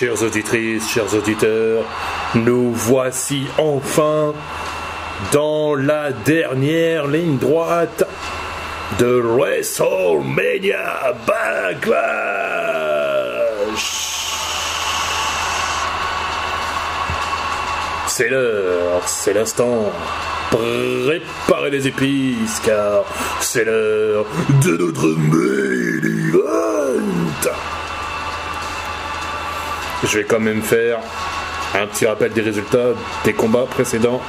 Chères auditrices, chers auditeurs, nous voici enfin dans la dernière ligne droite de WrestleMania Backlash. C'est l'heure, c'est l'instant. Préparez les épices car c'est l'heure de notre main Je vais quand même faire un petit rappel des résultats des combats précédents.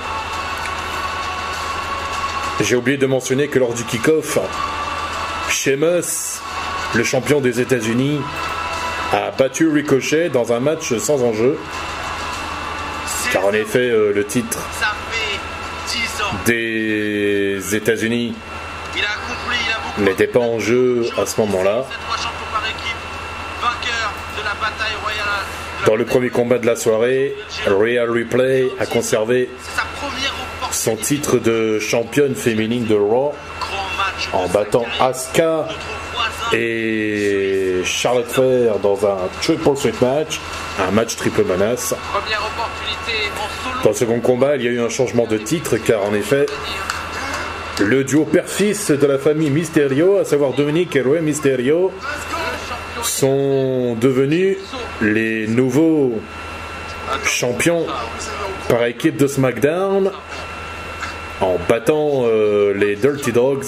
J'ai oublié de mentionner que lors du kick-off, Sheamus, le champion des États-Unis, a battu Ricochet dans un match sans enjeu. Car en effet, euh, le titre Ça fait 10 ans. des États-Unis n'était pas en jeu à ce moment-là. Cette fois champion par équipe, vainqueur de la bataille royale. de la Dans le premier combat de la soirée, Real Replay a conservé son titre de championne féminine de Raw en battant. Asuka et Charlotte Flair dans un triple threat match, un match triple menace. Dans le second combat, il y a eu un changement de titre car en effet, le duo père-fils de la famille Mysterio, à savoir Dominique et Rey Mysterio, sont devenus les nouveaux champions par équipe de SmackDown en battant euh, les Dirty Dogs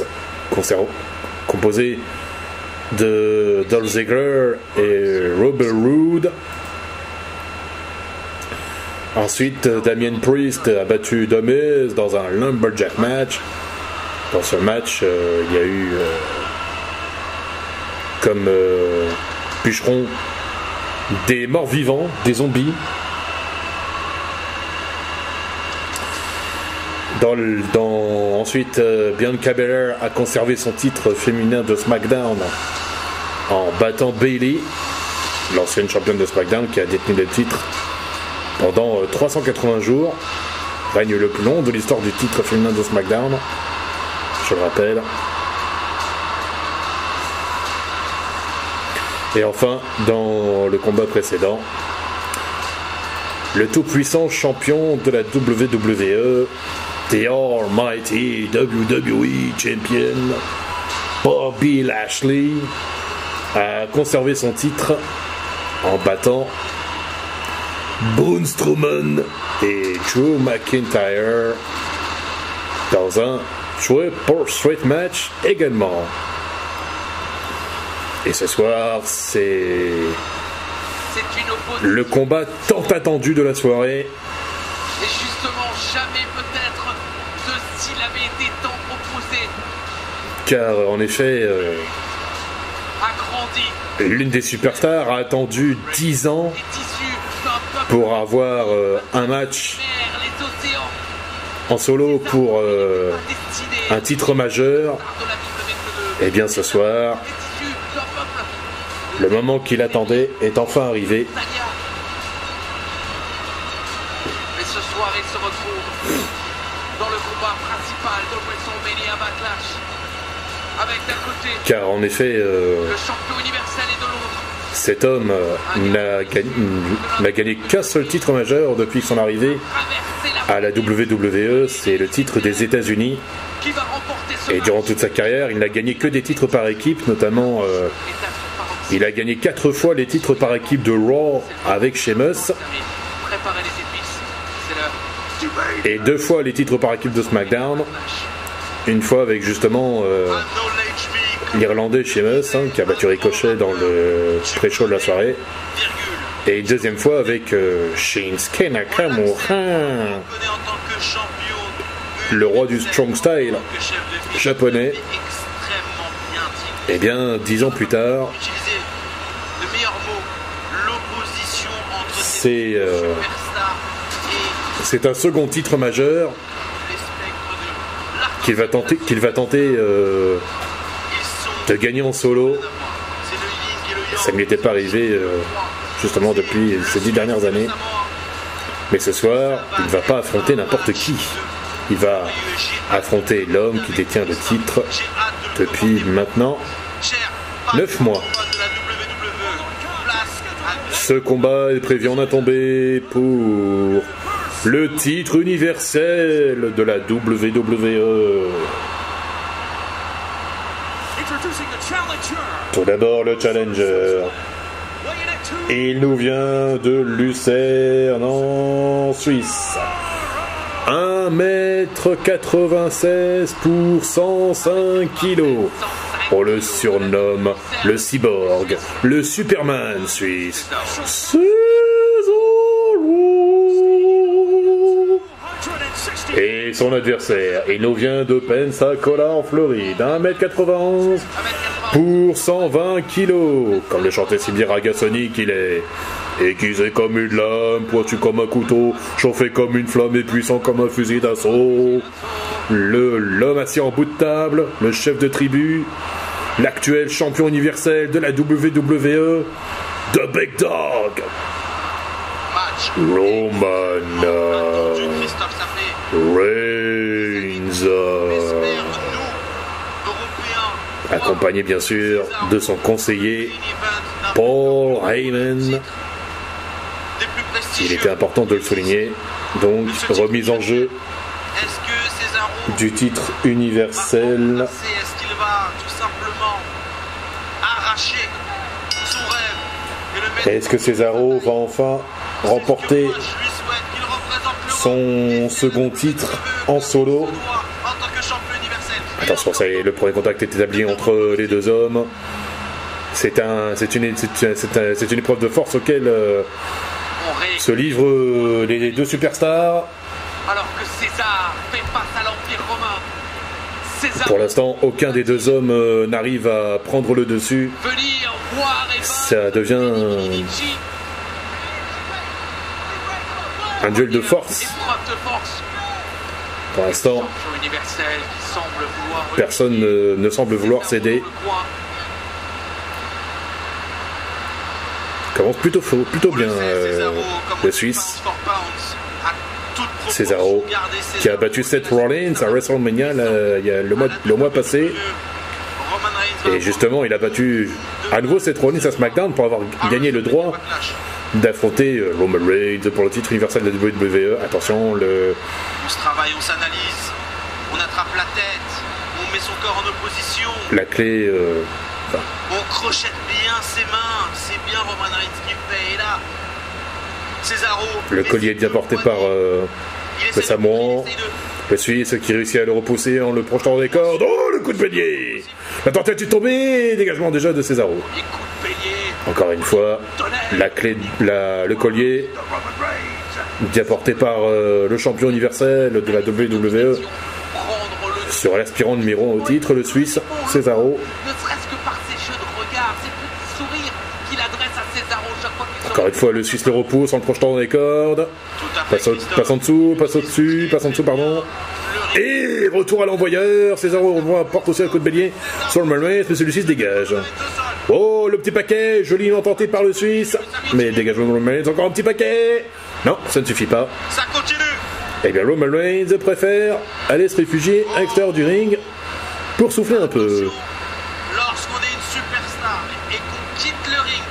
composés de Dolph Ziggler et Robert Roode. Ensuite, Damien Priest a battu The Miz dans un Lumberjack match. Dans ce match, euh, il y a eu euh, comme euh, bûcheron des morts vivants, des zombies. Ensuite, euh, Bianca Belair a conservé son titre féminin de SmackDown en battant Bailey, l'ancienne championne de SmackDown qui a détenu le titre pendant euh, 380 jours. Règne le plus long de l'histoire du titre féminin de SmackDown. Je le rappelle. Et enfin, dans le combat précédent, le tout-puissant champion de la WWE, The Almighty WWE Champion, Bobby Lashley, a conservé son titre en battant Braun Strowman et Drew McIntyre dans un triple straight match également. Et ce soir, c'est le combat tant attendu de la soirée. Et justement, jamais peut-être ce style avait été tant opposé. Car en effet, euh, l'une des superstars a attendu 10 ans pour avoir euh, un match en solo pour euh, un titre majeur. Et bien ce soir, Les tissus d'un peuple. Le moment qu'il attendait est enfin arrivé. Mais ce soir, il se retrouve dans le combat principal de WrestleMania Backlash. Avec d'un côté Car en effet, euh, le champion universel et de l'autre cet homme n'a gagné, qu'un seul titre majeur depuis son arrivée à la WWE, c'est le titre des États-Unis. Et durant toute sa carrière, il n'a gagné que des titres par équipe, notamment euh. Il a gagné quatre fois les titres par équipe de Raw avec Sheamus et deux fois les titres par équipe de SmackDown, une fois avec justement euh, l'Irlandais Sheamus hein, qui a battu Ricochet dans le pré-show de la soirée, et une deuxième fois avec euh, Shinsuke Nakamura, le roi du strong style. Japonais. Et bien, dix ans plus tard, Utiliser le meilleur mot, l'opposition entre ces c'est euh, c'est un second titre majeur qu'il va tenter, qu'il va tenter euh, de gagner en solo. Ça ne lui était pas arrivé euh, justement depuis ces dix dernières années. Mais ce soir, il ne va pas affronter n'importe qui. Il va affronter l'homme qui détient le titre depuis maintenant Cher neuf mois. patron de la WWE, place à Ce combat est prévu en tombé pour le titre universel de la WWE. Tout d'abord le challenger. Il nous vient de Lucerne en Suisse. 1m96 pour 105 kg. On le surnomme le cyborg, le Superman suisse. Cesaro. 160. Et son adversaire, il nous vient de Pensacola en Floride, 1m91 pour 120 kilos, comme le chantait si bien Ragasonic qu'il est. Aiguisé comme une lame, pointu comme un couteau, chauffé comme une flamme et puissant comme un fusil d'assaut. Le l'homme assis en bout de table, le chef de tribu, l'actuel champion universel de la WWE, The Big Dog. Roman. Reigns. Accompagné bien sûr de son conseiller Paul Heyman. Il était important de le souligner. Donc, remise en jeu du titre universel. Est-ce qu'il va tout simplement arracher son rêve et le mettre Est-ce que Cesaro va enfin remporter son second titre en solo en tant que champion universel. Attention, ça y est, le premier contact est établi entre les deux hommes. C'est un, c'est une, c'est un- c'est un- c'est une épreuve de force auquel euh, se livrent euh, les deux superstars. Alors que César fait face à l'Empire romain. César Pour l'instant, aucun des deux hommes euh, n'arrive à prendre le dessus. Ça devient Dominici. un duel de force. Pour l'instant, personne ne, ne semble vouloir céder. Commence plutôt faux, plutôt bien euh, le Suisse. Cesaro, qui a battu Seth Rollins à WrestleMania là, il y a le mois, le mois passé. Et justement, il a battu à nouveau Seth Rollins à SmackDown pour avoir gagné le droit d'affronter euh, Roman Reigns pour le titre universel de la WWE. Attention, le, On se travaille, on s'analyse, on attrape la tête, on met son corps en opposition, la clé. euh, enfin, on crochette bien ses mains, c'est bien Roman Reigns qui fait, et là, Cesaro. Le collier est bien porté par euh, le Samoan. le Suisse qui réussit à le repousser en le projetant dans les cordes. Oh, le coup de bélier La tentative est tombée Dégagement déjà de Cesaro. Encore une fois, la clé, la- le collier The Roman Reigns. bien porté par euh, le champion universel de la WWE sur l'aspirant numéro 1 au titre, le Suisse Cesaro. Ne serait-ce que par ses jeux de regard, ses petits sourires qu'il adresse à Cesaro chaque fois qu'il Encore une fois, le Suisse le repousse en le projetant dans les cordes. Passe, au- passe en dessous, passe au-dessus, passe en dessous, pardon. Et retour à l'envoyeur. Cesaro revoit, porte aussi un coup de bélier sur le Reigns, mais celui-ci se dégage. Oh, le petit paquet, joliment tenté par le Suisse. Mais dégagement de Roman Reigns, encore un petit paquet. Non, ça ne suffit pas. Ça continue Eh bien, Roman Reigns préfère aller se réfugier à l'extérieur du ring pour souffler un peu. Lorsqu'on est une superstar et qu'on quitte le ring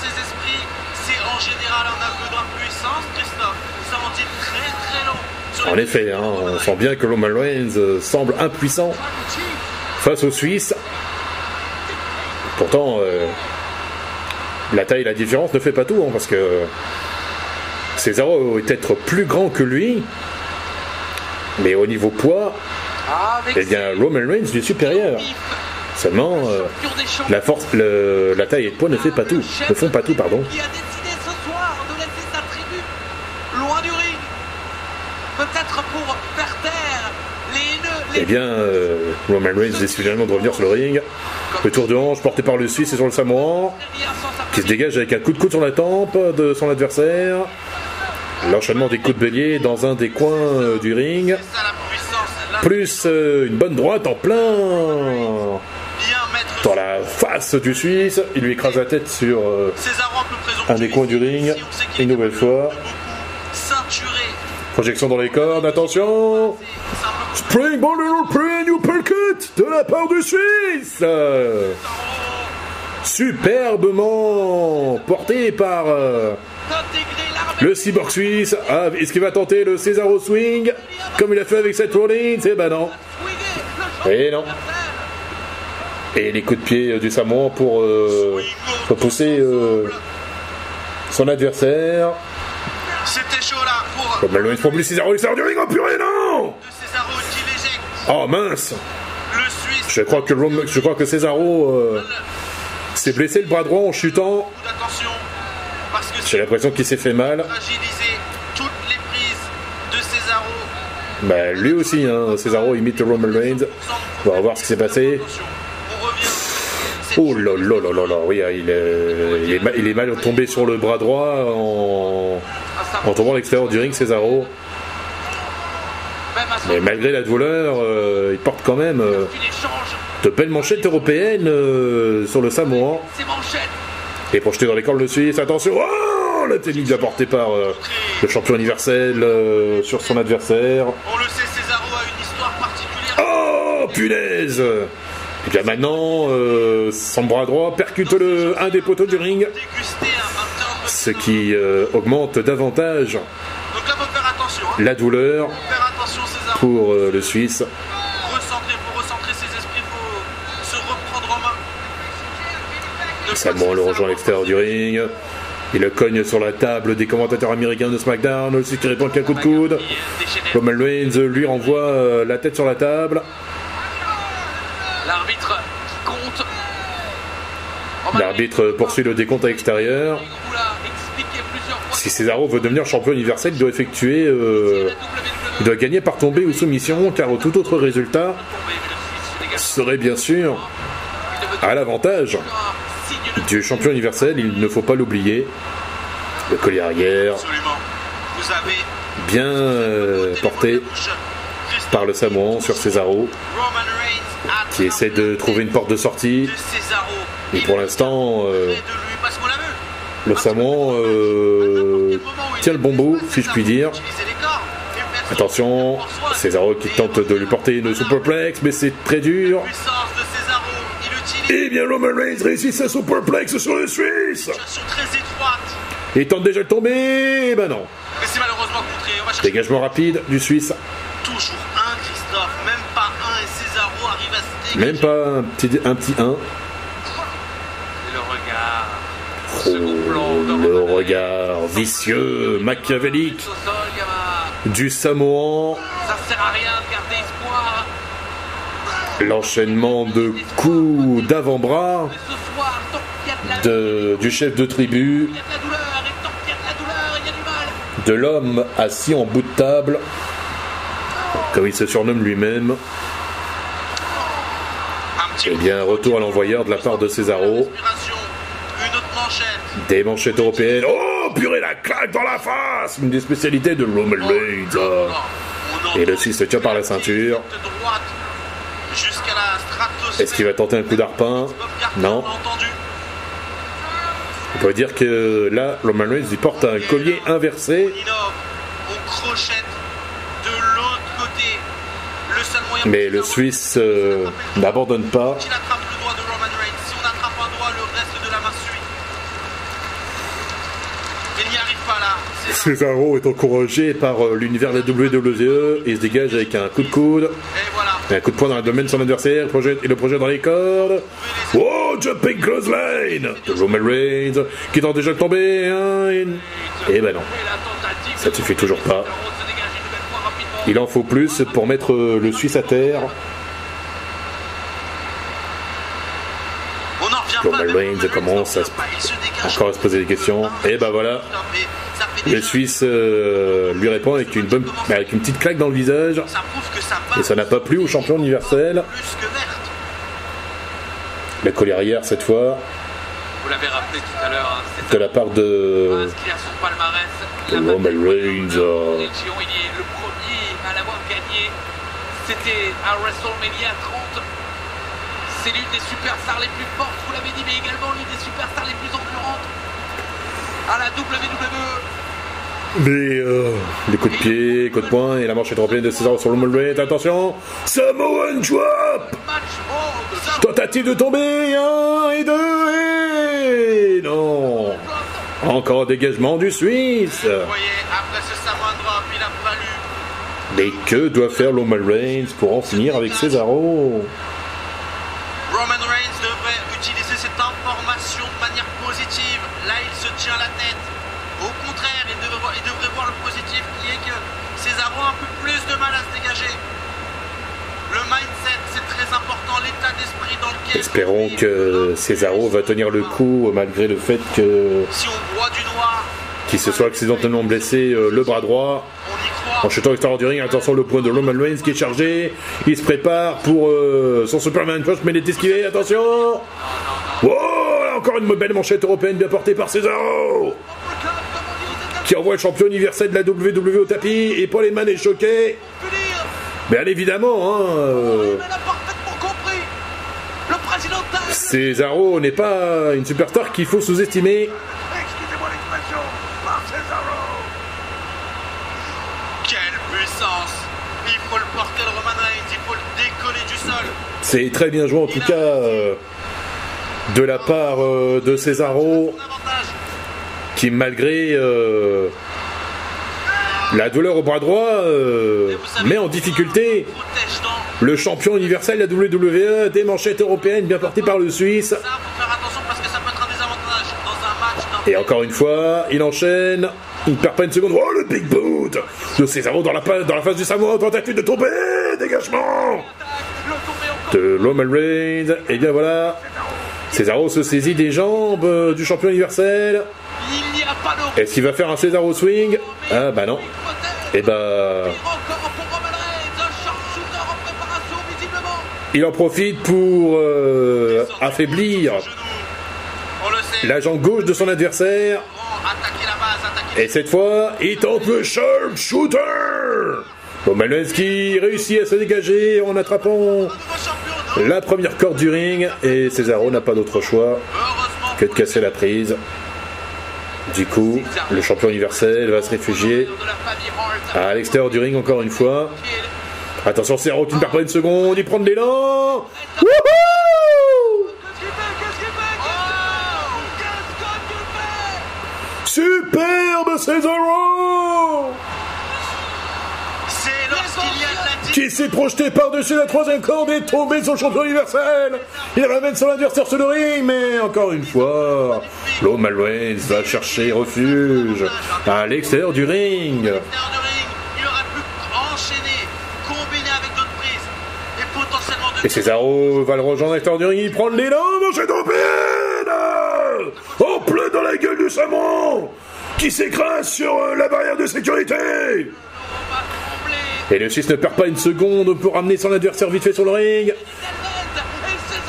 ses esprits, c'est en général un aveu d'impuissance, Christophe. Ça en dit très très long. En effet, hein, on sent bien que Roman Reigns euh, semble impuissant face aux Suisses. Pourtant, euh, la taille et la différence ne fait pas tout, hein, parce que Cesaro est peut-être plus grand que lui, mais au niveau poids, Avec eh bien, Roman Reigns lui est supérieur. Seulement, euh, la force, le- la taille et le poids ne fait pas tout, ne font pas tout, pardon. Eh bien, euh, Roman Reigns décide finalement de revenir sur le ring. Le tour de hanche porté par le Suisse et sur le Samoan. qui se dégage avec un coup de coude sur la tempe de son adversaire. L'enchaînement des coups de bélier dans un des coins euh, du ring. Plus euh, une bonne droite en plein dans la face du Suisse. Il lui écrase la tête sur euh, un des coins du ring. Une nouvelle fois. Projection dans les cordes. Attention Springboard European Uppercut de la part du Suisse superbement porté par euh, le cyborg suisse. Ah, est-ce qu'il va tenter le Cesaro Swing comme il a fait avec Seth Rollins? Eh ben non. Et non. Et les coups de pied du Samoan pour euh, repousser euh, son adversaire. C'était chaud là pour Comme le pour plus Cesaro, il sort du ring, oh purée, non de Cesaro qui l'éjecte. Oh mince Le Suisse. Je crois que, Rom- je crois que Cesaro euh, s'est blessé le bras droit en chutant. J'ai l'impression qu'il s'est fait mal. fragilisé toutes les prises de Cesaro. Bah lui aussi, hein. Cesaro imite Roman Reigns. On va voir ce qui s'est passé. Attention, on revient. C'est Oh là là là là là, oui, hein, il est, il est, ma- il est mal tombé sur le bras droit en, en tombant à l'extérieur du ring, Cesaro. Mais malgré la douleur, euh, il porte quand même euh, de belles manchettes européennes euh, sur le Samoan. Et projeté dans les cordes le Suisse, attention, oh, la technique apportée par le champion universel sur son adversaire. On le sait, Cesaro a une histoire particulière. Oh, punaise Bien maintenant, euh, son bras droit percute le, un des poteaux du ring, un, un ce qui euh, augmente davantage. Hein. la douleur pour euh, le Suisse. Se le rejoint à l'extérieur du ring. Il le cogne sur la table des commentateurs américains de SmackDown, aussi qui répond qu'un coup de coude. Roman Reigns lui renvoie la tête sur la table. L'arbitre qui compte. Roman L'arbitre poursuit le décompte à l'extérieur. Si Cesaro veut devenir champion universel, il doit effectuer, euh, il doit gagner par tombée ou soumission, car tout autre résultat serait bien sûr à l'avantage du champion universel. Il ne faut pas l'oublier. Le collier arrière, bien euh, porté par le Samoan sur Cesaro, qui essaie de trouver une porte de sortie. Et pour l'instant, euh, le Samoan euh, tient le bon bout, si je puis dire. Et Attention. Cesaro qui tente de lui porter une superplex, mais c'est très dur. Et bien Roman Reigns réussit sa superplex sur le Suisse. Il tente déjà de tomber, ben non. Mais c'est malheureusement contré. On va chercher Dégagement rapide du Suisse. toujours un Christophe. Même pas un. Et Cesaro arrive à se dégager. Même pas un petit, un petit 1. Et le regard. Oh, Second plan de le regard vicieux, machiavélique du Samoan. L'enchaînement de coups d'avant-bras du chef de tribu, de l'homme assis en bout de table, comme il se surnomme lui-même. Eh bien, retour à l'envoyeur de la part de Cesaro. Inspiration. Une autre manchette. Des manchettes européennes. Oh, purée, la claque dans la face Une des spécialités de Roman Reigns. Et le Suisse se tient par la ceinture. Est-ce qu'il va tenter un coup d'arpin? Non. on peut dire que là, Roman Reigns il porte un collier inversé. Mais le Suisse euh, n'abandonne pas. Qu'il attrape le doigt de Roman Reigns. Si on attrape un doigt, le reste de la main suit. Il n'y arrive pas là. C'est ça. Cesaro est encouragé par euh, l'univers de la WWE et se dégage avec un coup de coude. Et voilà. Et un coup de poing dans le domaine de son adversaire il projette- et le projette dans les cordes. Oh, jumping clothesline de Roman Reigns qui tente déjà de tomber. hein, et... et ben non. Ça de suffit toujours pas. Il en faut plus pour mettre euh, le Suisse à terre. Roman Reigns commence à se-. Encore à se poser des questions. Et ben voilà. Le Suisse euh, lui répond avec une, bonne, avec une petite claque dans le visage. Et ça n'a pas plu au champion universel. La collière cette fois, Vous l'avez rappelé tout à l'heure, hein, de la part de Roman Reigns. euh, Région, il est le premier à l'avoir gagné. C'était à WrestleMania 30. C'est l'une des superstars les plus fortes, vous l'avez dit, mais également l'une des superstars les plus endurantes à la. WWE les, euh, les coups de pied, coups de poing et la marche est droppée de César sur le mollet. Attention, Samoan Chop Tentative de tomber, 1 et 2 et non. Encore dégagement du Suisse. Mais que doit faire l'Omal Reigns pour en finir avec Cesaro Espérons que Cesaro va tenir le coup malgré le fait que qu'il se soit accidentellement blessé euh, le bras droit en chutant extérieur du ring. Attention, le point de Roman Reigns qui est chargé. Il se prépare pour euh, son Superman Punch, mais il est esquivé. Attention Wow Encore une belle manchette européenne bien portée par Cesaro qui envoie le champion universel de la WWE au tapis et Paul Heyman est choqué. Bien évidemment, hein, euh, Il a parfaitement compris. Le président Taz Cesaro n'est pas une superstar qu'il faut sous-estimer. Excusez-moi l'expression, par Cesaro. Quelle puissance Il faut le porter le Roman Reigns, il faut le décoller du sol. C'est très bien joué en tout cas euh, de la part euh, de Cesaro qui malgré euh, la douleur au bras droit euh, met en difficulté le champion universel de la WWE des manchettes européennes bien portées par le Suisse. Et encore une fois, il enchaîne. Il perd pas une seconde. Oh le big boot de Cesaro dans la, dans la face du Samoa. Tentative de tomber. Dégagement de Roman Reigns. Et bien voilà. Cesaro se saisit des jambes euh, du champion universel. Est-ce qu'il va faire un Cesaro swing? Ah bah non. Et bah Encore pour Roman Reigns, un sharpshooter en préparation visiblement. Il en profite pour euh, affaiblir Genou. On le sait. la jambe gauche de son adversaire. Et cette fois, il tente le sharpshooter Roman Reigns qui réussit à se dégager en attrapant la première corde du ring. Et Cesaro n'a pas d'autre choix que de casser la prise. Du coup, le champion universel va se réfugier à l'extérieur du ring encore une fois. Attention, Cesaro qui ne perd pas une seconde, il prend de l'élan. Wouhou tu Superbe Cesaro qui s'est projeté par-dessus la troisième corde et tombé le champion universel. Il ramène son adversaire sur le ring, mais encore une fois, Roman Reigns va chercher refuge à l'extérieur du ring. l'extérieur du ring, il aurait pu enchaîner, combiner avec d'autres prises et potentiellement de Et Cesaro va le rejoindre l'extérieur du ring, il prend l'élan, manchette européenne En plein dans la gueule du Samon qui s'écrase sur euh, la barrière de sécurité. Et le Suisse ne perd pas une seconde pour ramener son adversaire vite fait sur le ring.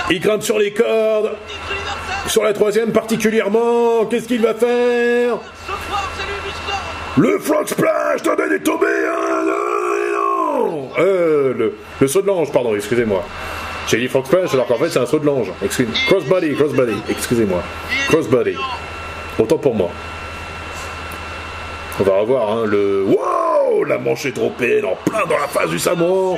Il grimpe sur les cordes, sur la troisième particulièrement. Qu'est-ce qu'il va faire? Le frog splash Tobin est tombé hein, Euh, le, le saut de l'ange, pardon, excusez-moi. J'ai dit frog splash alors qu'en fait c'est un saut de l'ange. Excuse- Crossbody, crossbody, excusez-moi. Crossbody. Autant pour moi. On va revoir hein, le... Wow La manchette européenne en plein dans la face du Samoan.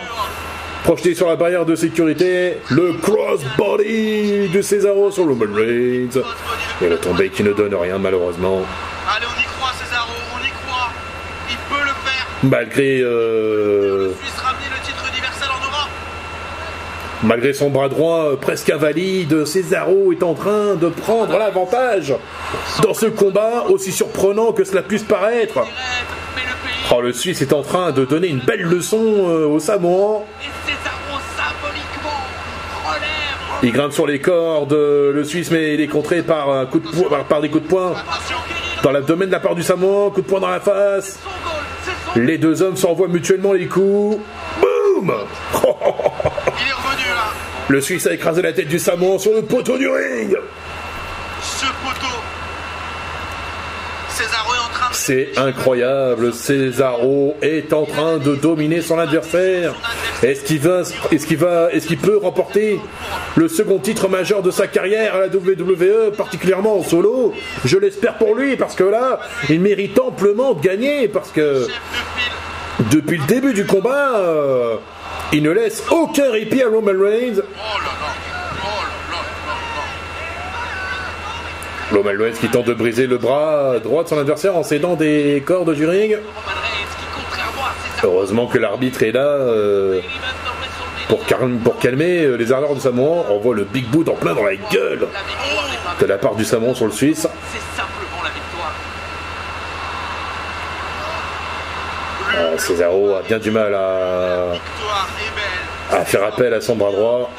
Projeté sur la barrière de sécurité, le crossbody de Cesaro sur Roman Reigns. Et la tombée qui ne donne rien malheureusement. Allez, on y croit, Cesaro, on y croit. Il peut le faire. Malgré, euh, le titre universel en Europe. Malgré son bras droit euh, presque invalide, Cesaro est en train de prendre l'avantage dans ce combat, aussi surprenant que cela puisse paraître. Oh, le Suisse est en train de donner une belle leçon euh, au Samoan. Il grimpe sur les cordes, euh, le Suisse, mais il est contré par, par, des coups de poing dans l'abdomen de la part du Samoan, coup de poing dans la face. Les deux hommes s'envoient mutuellement les coups. Boum Il est revenu là. Le Suisse a écrasé la tête du Samoan sur le poteau du ring. Ce poteau. Cesaro est en train de. C'est incroyable, Cesaro est en train de dominer son adversaire. Est-ce qu'il va, est-ce qu'il va, est-ce qu'il peut remporter le second titre majeur de sa carrière à la WWE, particulièrement en solo? Je l'espère pour lui parce que là, il mérite amplement de gagner parce que depuis le début du combat, il ne laisse aucun répit à Roman Reigns. Oh. Oh là. Roman Reigns qui tente de briser le bras droit de son adversaire en cédant des cordes du ring. Heureusement que l'arbitre est là euh, pour, calmer euh, les ardeurs du Samoan. On voit le Big Boot en plein dans la gueule de la part du Samoan sur le Suisse. Victoire. Ah, Cesaro a bien du mal à. À faire appel à son bras droit,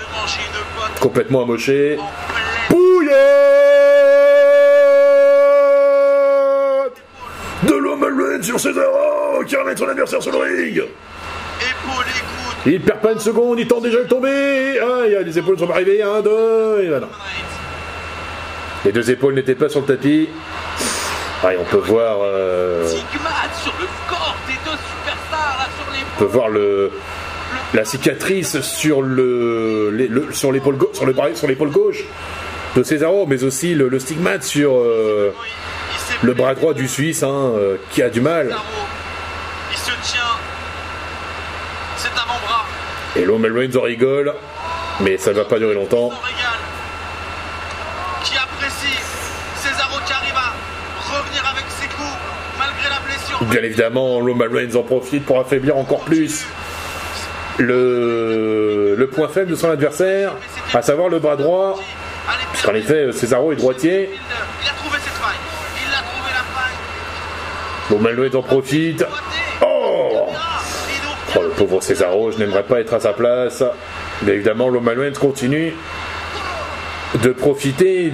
complètement amoché. Bouillette De Reigns sur Cesaro qui ramène son adversaire sur le ring. Il perd pas une seconde, il tente déjà de tomber. Ah, il y a les épaules sont arrivées. Un, deux, et voilà. Les deux épaules n'étaient pas sur le tapis. Ah, on peut voir, euh, on peut voir le, la cicatrice sur le, les- le- sur l'épaule gauche, sur le bras, sur l'épaule gauche de Cesaro, mais aussi le, le stigmate sur euh, le bras droit du Suisse, hein, euh, qui a du mal. Cesaro. Il se tient. Cet avant-bras. Et Roman Reigns en rigole, mais ça ne va pas durer longtemps. Son régal. Qui apprécie. Cesaro qui arrive à revenir avec ses coups. Malgré la blessure. Bien évidemment, Roman Reigns en profite pour affaiblir encore plus le, point faible de son adversaire, à savoir le bras droit. Allez, Parce qu'en effet, Cesaro est droitier. Reigns en profite. Oh Oh, le pauvre Cesaro, je n'aimerais pas être à sa place. Bien évidemment, Reigns continue de profiter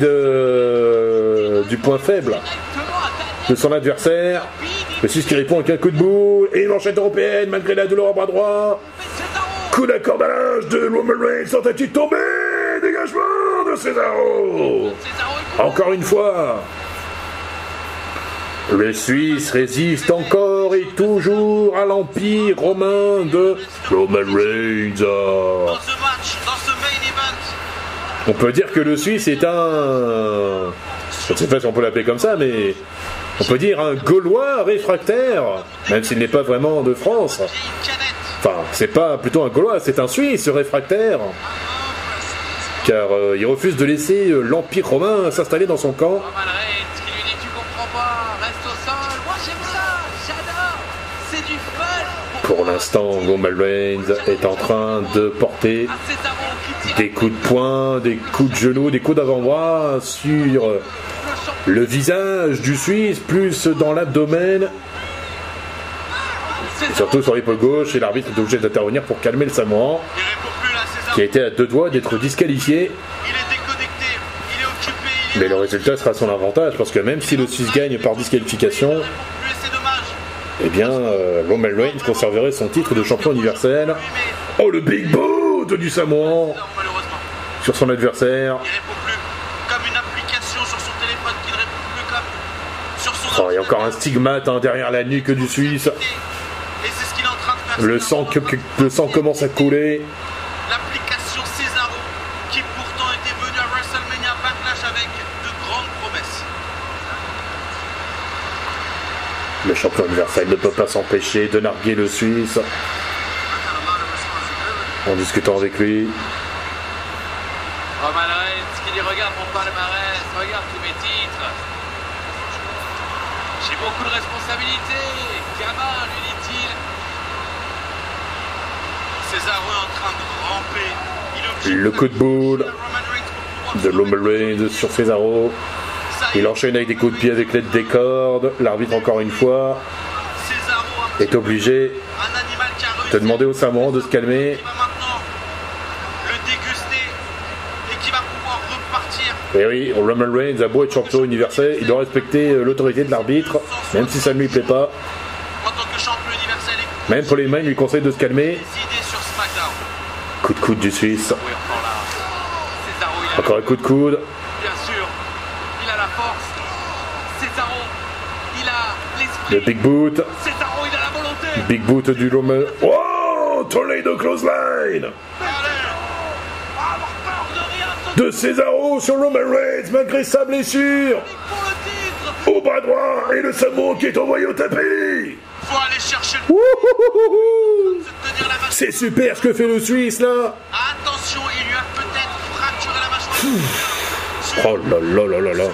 du point faible de son adversaire. Le Suisse qui répond avec un coup de boule et une manchette européenne malgré la douleur au bras droit. Coup l'âge de Roman Reigns tentative tombée Dégagement de Cesaro Encore une fois Le Suisse résiste encore et toujours à l'empire romain de Roman Reigns. On peut dire que le Suisse est un... Je ne sais pas si on peut l'appeler comme ça, mais... On peut dire un Gaulois réfractaire, même s'il n'est pas vraiment de France. Enfin, c'est pas plutôt un Gaulois, c'est un Suisse réfractaire. Car euh, il refuse de laisser euh, l'Empire romain s'installer dans son camp. Pour l'instant, Reigns est en train de porter tire. des coups de poing, des coups de genoux, des coups d'avant-bras sur euh, le visage du Suisse, plus dans l'abdomen, surtout sur l'épaule gauche, et l'arbitre est obligé d'intervenir pour calmer le Samoan, qui a été à deux doigts d'être disqualifié. Mais le résultat sera à son avantage, parce que même si le Suisse gagne par disqualification, eh bien, euh, Roman Reigns conserverait son titre de champion universel. Oh, le Big Boot du Samoan sur son adversaire. Il Oh, y a encore un stigmate hein, derrière la nuque du Suisse. Et c'est ce qu'il est en train de faire. Le sang, que- que- le sang commence à couler. L'application Cesaro, qui pourtant était venu à WrestleMania Backlash avec de grandes promesses. Le champion universel ne peut pas s'empêcher de narguer le Suisse en discutant avec lui. Roman Reigns qui dit regarde mon palmarès, regarde tous mes titres. J'ai beaucoup de responsabilités. Gamin, lui dit-il. Cesaro est en train de ramper. Il occupe Le coup de boule de Roman Reigns sur Cesaro. Il enchaîne avec des coups de pied avec l'aide des cordes. L'arbitre, encore une fois, est obligé de demander au Samoan de se calmer. Et oui, Roman Reigns a beau être champion universel, il doit respecter euh, l'autorité de l'arbitre, même si ça ne lui plaît pas. Même pour les mains, il lui conseille de se calmer. Coude du Suisse. Encore un coup de coude. bien sûr. Il a la force. Cesaro, il a l'esprit. Le big boot. Cesaro, il a la volonté. Big boot du Roman. Oh Tornado Avoir peur de Cesaro sur Roman Reigns malgré sa blessure. Au bras droit et le Samoan qui est envoyé au tapis. Faut aller chercher le. C'est super ce que fait le Suisse là. Attention, il lui a peut-être fracturé la mâchoire. Oh là là là là là.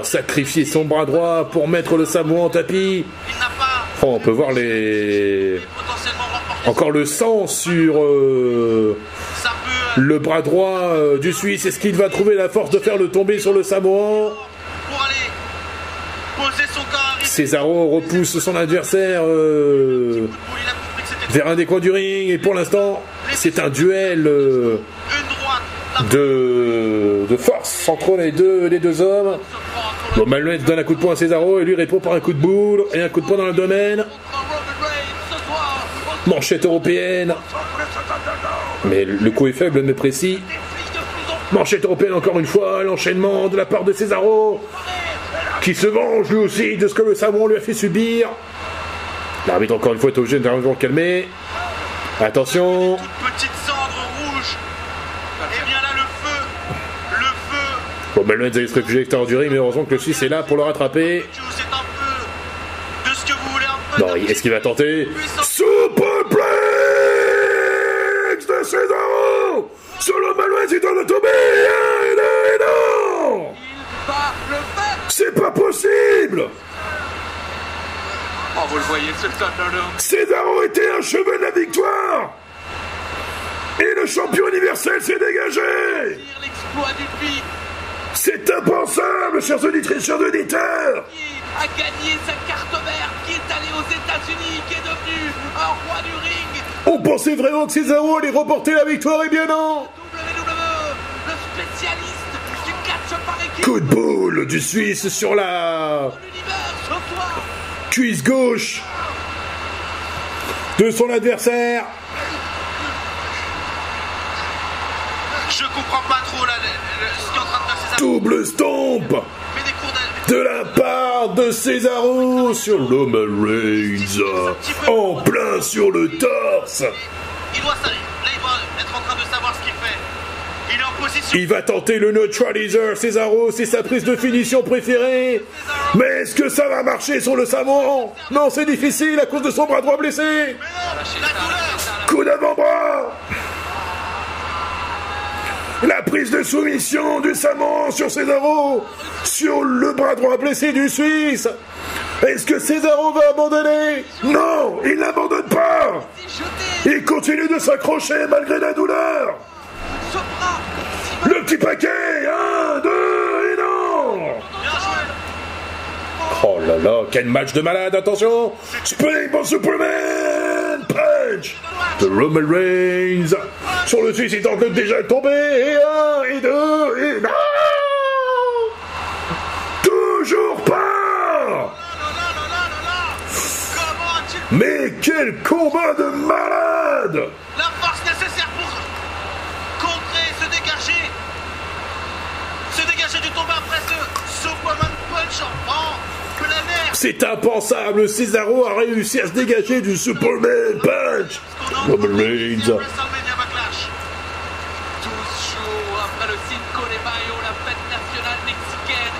a sacrifié son bras droit pour mettre le Samoan en tapis. Il n'a pas Oh, on peut voir les... Encore le sang sur euh, peut euh, le bras droit euh, du Suisse. Est-ce qu'il va trouver la force de faire le tomber sur le Samoan pour aller poser son corps à risque. Cesaro repousse son adversaire euh, vers un des coins du ring. Et pour l'instant, c'est un duel euh, de, force entre les deux, les deux hommes. Bon, donne un coup de poing à Cesaro et lui répond par un coup de boule et un coup de poing dans le domaine. Manchette européenne. Mais le coup est faible mais précis. Manchette européenne encore une fois, l'enchaînement de la part de Cesaro, qui se venge lui aussi de ce que le Samoan lui a fait subir. L'arbitre encore une fois est obligé de le calmer. Attention, petite cendre rouge. Et bien là, le feu. Le feu. bon Manuel allait se réfugier à l'extérieur du ring, mais heureusement que le Suisse est là pour le rattraper. De- est-ce qu'il va tenter Superplex de Cesaro Sur le Manuel, il doit le tomber Et non, et non Va le faire C'est pas Oh, vous le voyez, ce Thunderdome. Cesaro était un chevet de la victoire. Et le champion universel s'est dégagé. L'exploit du C'est impensable, chers auditrices, chers auditeurs. A gagné sa carte verte, qui est allé aux États-Unis, qui est devenu un roi du ring. On pensait vraiment que Cesaro allait remporter la victoire, et bien non WWE, le spécialiste du catch par équipe Coup de boule du Suisse sur la cuisse gauche de son adversaire. Je comprends pas trop là, ce qui est en train de faire Double stomp de la part de Cesaro sur Roman Reigns. En plein sur le torse. Il doit savoir. Là, il doit être en train de savoir ce qu'il fait. Il est en position. Il va tenter le neutralizer. Cesaro, c'est sa prise de finition préférée. Mais est-ce que ça va marcher sur le Samoan Non, c'est difficile à cause de son bras droit blessé. Coup d'avant-bras La prise de soumission du Samoan sur Cesaro sur le bras droit blessé du Suisse. Est-ce que Cesaro va abandonner? Non, il n'abandonne pas. Il continue de s'accrocher malgré la douleur. Le petit paquet, un, deux, et non. Oh là là, quel match de malade, attention. For Superman Punch. De Roman Reigns. Sur le Suisse, il tente de déjà tomber, et un, et deux, et non. Toujours pas. Mais quel combat de malade la force nécessaire pour contrer, se dégager Se dégager du tombeau après ce Superman Punch en plein air C'est impensable, Cesaro a réussi à se dégager du Superman Punch Roman Reigns ici à WrestleMania Backlash. 12 jours après le Cinco de Mayo, la fête nationale mexicaine,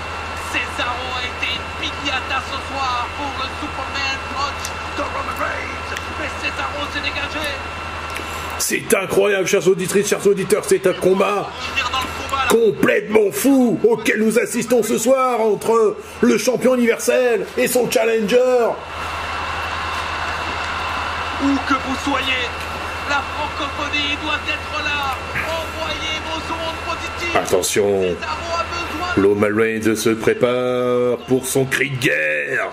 Cesaro a été une piñata ce soir pour le Superman Punch de Roman Reigns. Mais Cesaro s'est dégagé. C'est incroyable, chers auditrices, chers auditeurs, c'est un combat Complètement fou auquel nous assistons ce soir entre le champion universel et son challenger. Où que vous soyez, la francophonie doit être là. Envoyez vos ondes positives. Attention, Reigns se prépare pour son cri de guerre.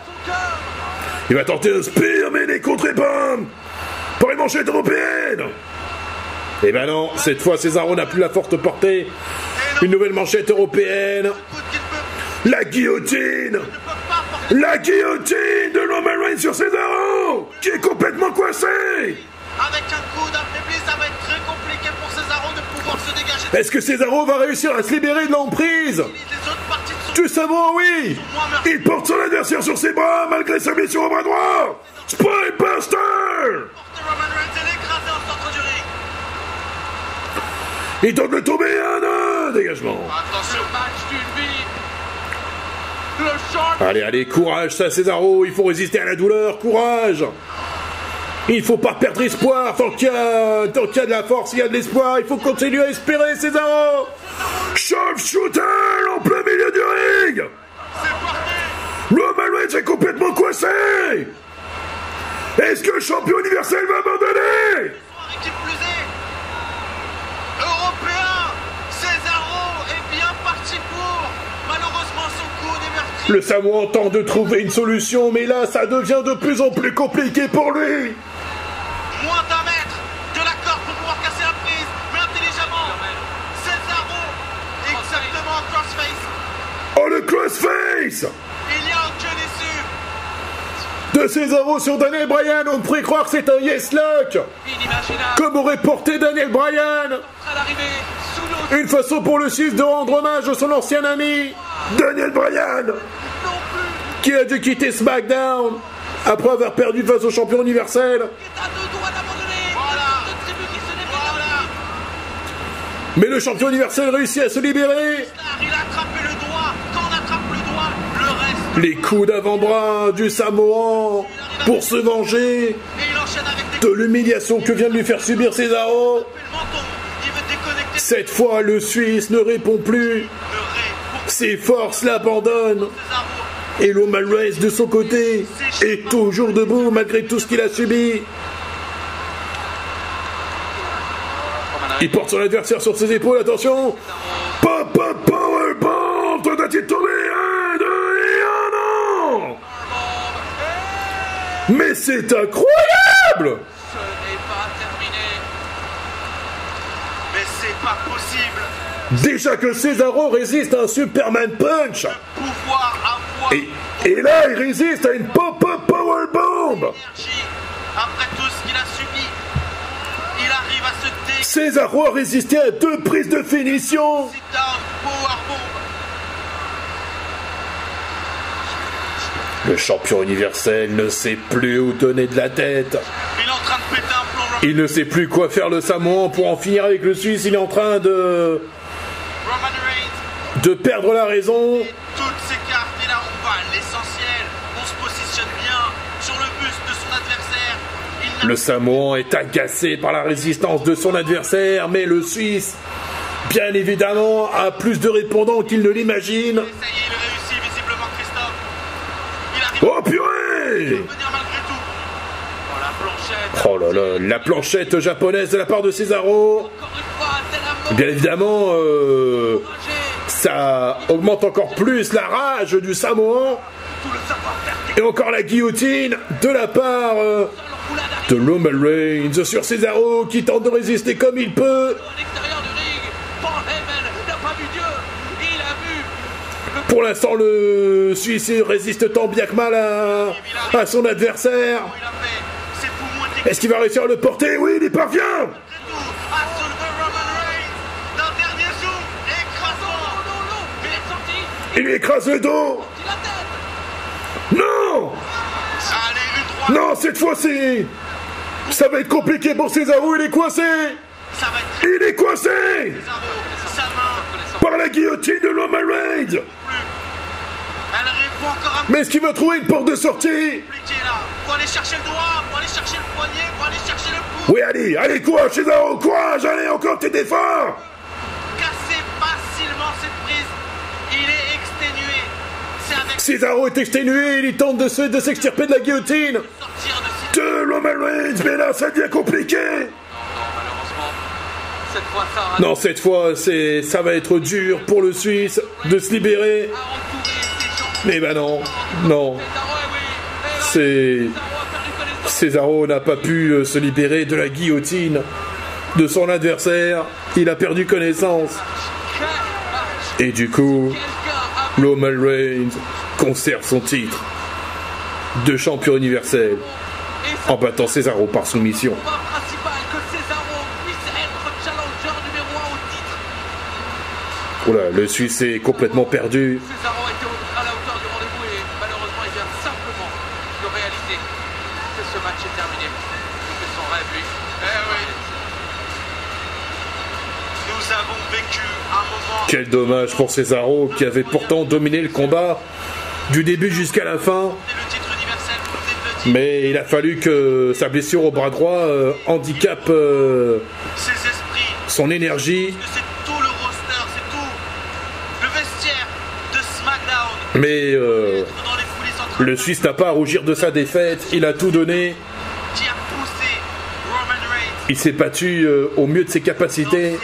Il va tenter un spear, mais il est contré par, une manchette européenne. Eh ben non, cette fois Cesaro n'a plus la forte portée. Une nouvelle manchette européenne. La guillotine. La guillotine de Roman Reigns sur Cesaro Qui est complètement coincé. Avec un coup d'affaibli, ça va être très compliqué pour Cesaro de pouvoir se dégager Est-ce que Cesaro va réussir à se libérer de l'emprise? Tu Samoa, oui. Il porte son adversaire sur ses bras malgré sa blessure au bras droit. Du ring. Il tente de tomber un, dégagement. Allez, allez, courage, ça, Césaro. Il faut résister à la douleur. Courage. Il faut pas perdre espoir. Tant qu'il y, a... Y a de la force, il y a de l'espoir. Il faut continuer à espérer, Césaro. Chef shooter en plein milieu du ring. Le Malouette est complètement coincé. Est-ce que le champion universel va abandonner? Le Samoan tente de trouver une solution, mais là, ça devient de plus en plus compliqué pour lui. Moins d'un mètre de la corde pour pouvoir casser la prise, mais intelligemment. Cesaro, exactement en crossface. Oh, le crossface Il n'y a aucune issue. De Cesaro sur Daniel Bryan, on pourrait croire que c'est un yes lock Inimaginable. Comme aurait porté Daniel Bryan. Une façon pour le Suisse de rendre hommage à son ancien ami, Daniel Bryan, qui a dû quitter SmackDown après avoir perdu face au champion universel. Mais le champion universel réussit à se libérer. Les coups d'avant-bras du Samoan pour se venger de l'humiliation que vient de lui faire subir déconnecter Cette fois, le Suisse ne répond plus. Ses forces l'abandonnent. Et Reigns, de son côté, est toujours debout malgré tout ce qu'il a subi. Il porte son adversaire sur ses épaules, attention Pop, pop, powerbomb Mais c'est incroyable Ce n'est pas terminé. Mais c'est pas possible. Déjà que Cesaro résiste à un Superman Punch et, et là, il résiste à une pop-up powerbomb énergie après tout ce qu'il a subi. Il arrive à se dé Cesaro a résisté à deux prises de finition. Le champion universel ne sait plus où donner de la tête. Il est en train de péter un plomb. Il ne sait plus quoi faire le Samoan pour en finir avec le Suisse. Il est en train de, de perdre la raison. toutes ses cartes et là on l'essentiel. On se positionne bien sur le buste de son adversaire. Il Le Samoan est agacé par la résistance de son adversaire, mais le Suisse, bien évidemment, a plus de répondants qu'il ne l'imagine. Oh purée. Oh. Oh là là, la planchette japonaise de la part de Cesaro. Bien évidemment, euh. Ça augmente encore plus la rage du Samoan. Et encore la guillotine de la part euh, de Roman Reigns sur Cesaro qui tente de résister comme il peut. Pour l'instant, le Suisse résiste tant bien que mal à, à son adversaire. Est-ce qu'il va réussir à le porter? Oui, il y parvient tout à soulever Roman Reigns d'un dernier zoom écrasant. Non, non, non. Il est sorti. Il lui écrase le dos. Non. Non, cette fois-ci Ça va être compliqué pour Cesaro, il est coincé Il est coincé par la guillotine de un peu Mais est-ce qu'il va trouver une porte de sortie? Compliqué là. Faut aller chercher le doigt, faut aller chercher le poignet, faut aller chercher le pouce. Oui, allez, allez, courage, Cesaro, courage, allez, encore tes efforts Casser facilement cette prise. Il est exténué. C'est avec Cesaro est exténué, il tente de se- de s'extirper de la guillotine de Roman Reigns, mais là, ça devient compliqué Non. Cette fois, c'est, ça va être dur pour le Suisse de se libérer. Mais bah non, non, c'est... Cesaro n'a pas pu euh, se libérer de la guillotine de son adversaire. Il a perdu connaissance. Et du coup, Roman Reigns conserve son titre de champion universel en battant Cesaro par soumission. combat principal que Cesaro puisse être challenger numéro 1 au titre. Voilà, le Suisse est complètement perdu. Cesaro était au- à la hauteur du rendez-vous et malheureusement il vient simplement de réaliser que ce match est terminé. Il fait son rêve lui. Eh oui. Nous avons vécu un moment Quel dommage pour Cesaro qui avait pourtant dominé le combat du début jusqu'à la fin. Mais il a fallu que sa blessure au bras droit euh, handicape euh, son énergie. Mais euh, Le Suisse n'a pas à rougir de sa défaite, il a tout donné, il s'est battu euh, au mieux de ses capacités.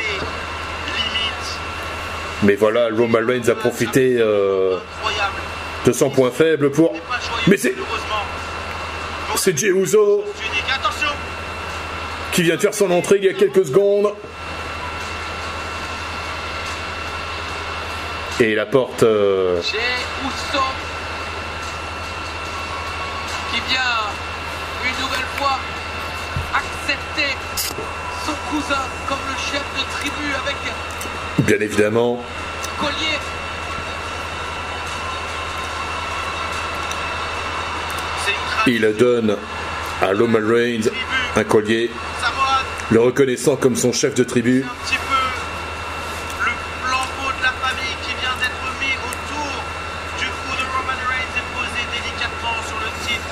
Mais voilà, Roman Reigns a profité euh. De son point faible pour... Mais c'est c'est Jey Uso qui vient de faire son entrée il y a quelques secondes. Et il apporte... euh, qui vient une nouvelle fois accepter son cousin comme le chef de tribu avec bien évidemment, collier. C'est une tradition. Il donne à Roman Reigns un collier, le reconnaissant comme son chef de tribu.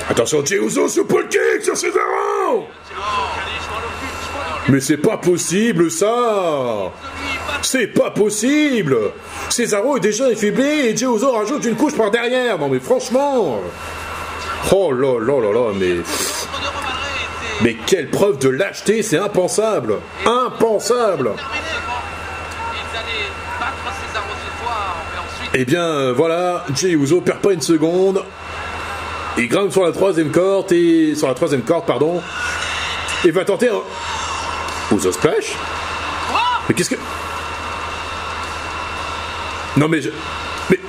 Attention, Jey Uso sur kick sur Cesaro. Mais c'est pas possible ça. C'est pas possible. Cesaro est déjà affaibli et Jey Uso rajoute une couche par derrière. Non mais franchement Oh là là là là, mais... Mais quelle preuve de lâcheté, c'est impensable Impensable Eh bien euh, voilà, Jey Uso perd pas une seconde. Il grimpe sur la troisième corde et sur la troisième corde pardon et va tenter un Uso splash. Mais qu'est-ce que Non mais je... mais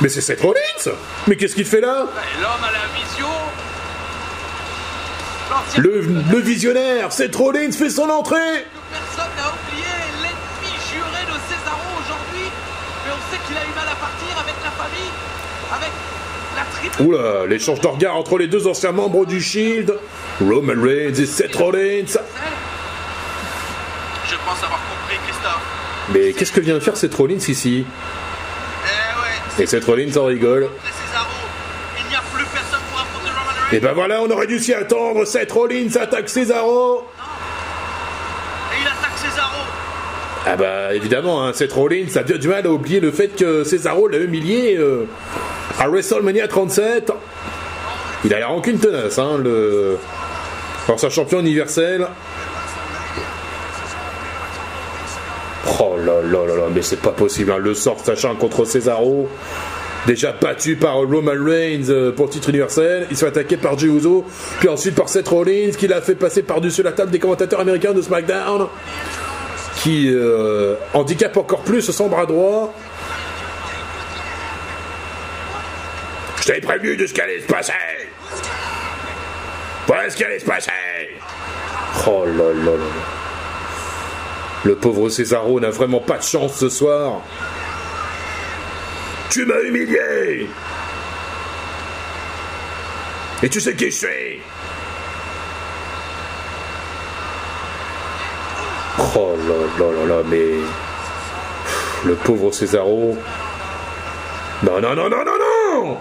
mais c'est Seth Mais qu'est-ce qu'il fait là l'homme à la vision. Le, le visionnaire, Seth Rollins fait son entrée. personne n'a oublié, l'ennemi juré de Cesaro aujourd'hui. Mais on sait qu'il a eu mal à partir avec la famille, avec la triple. Oula, l'échange de regards entre les deux anciens membres du Shield, Roman Reigns et Seth Rollins. Je pense avoir compris, Christophe. Mais qu'est-ce que vient de faire Seth Rollins ici? Et Seth Rollins en rigole. Et ben voilà, on aurait dû s'y attendre. Seth Rollins attaque Cesaro. Et il attaque Cesaro. Ah bah évidemment, hein, Seth Rollins a du mal à oublier le fait que Cesaro l'a humilié euh, à WrestleMania 37. Il a la rancune tenace, hein, le ancien champion universel. Oh là là là là, mais c'est pas possible, hein, le sort sachant contre Cesaro. Déjà battu par Roman Reigns euh, pour titre universel, il se fait attaquer par Jey puis ensuite par Seth Rollins qui l'a fait passer par-dessus la table des commentateurs américains de SmackDown qui euh, handicape encore plus son bras droit. Je t'avais prévenu de ce qui allait se passer. Voilà ce qui allait se passer. Oh là là là là. Le pauvre Cesaro n'a vraiment pas de chance ce soir. Tu m'as humilié. Et tu sais qui je suis. Oh là là là là, mais. Le pauvre Cesaro. Non, non, non, non, non, non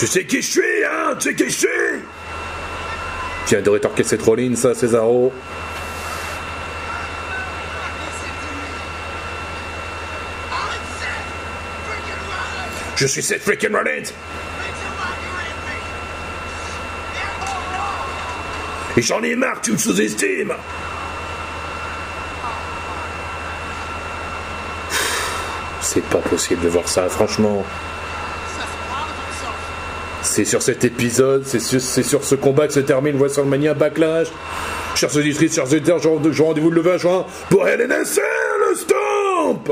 Tu sais qui je suis, hein? Tu sais qui je suis? Tiens, de rétorquer cette Rollins, ça, Cesaro. Je suis cette freaking Rollins Et j'en ai marre, tu me sous-estimes C'est pas possible de voir ça, franchement. C'est sur cet épisode, c'est sur, ce combat que se termine WrestleMania Backlash. Chers auditrices, chers auditeurs, je rends rendez-vous le 20 juin pour Cell, le stomp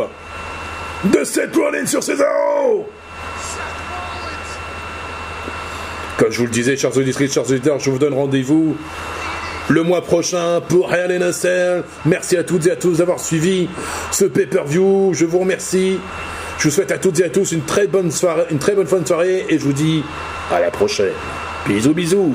de Seth Rollins sur Cesaro. Comme je vous le disais, chers auditrices, chers auditeurs, je vous donne rendez-vous le mois prochain pour Hell in a. Merci à toutes et à tous d'avoir suivi ce pay-per-view. Je vous remercie. Je vous souhaite à toutes et à tous une très bonne soirée, fin de soirée et je vous dis à la prochaine. Bisous bisous.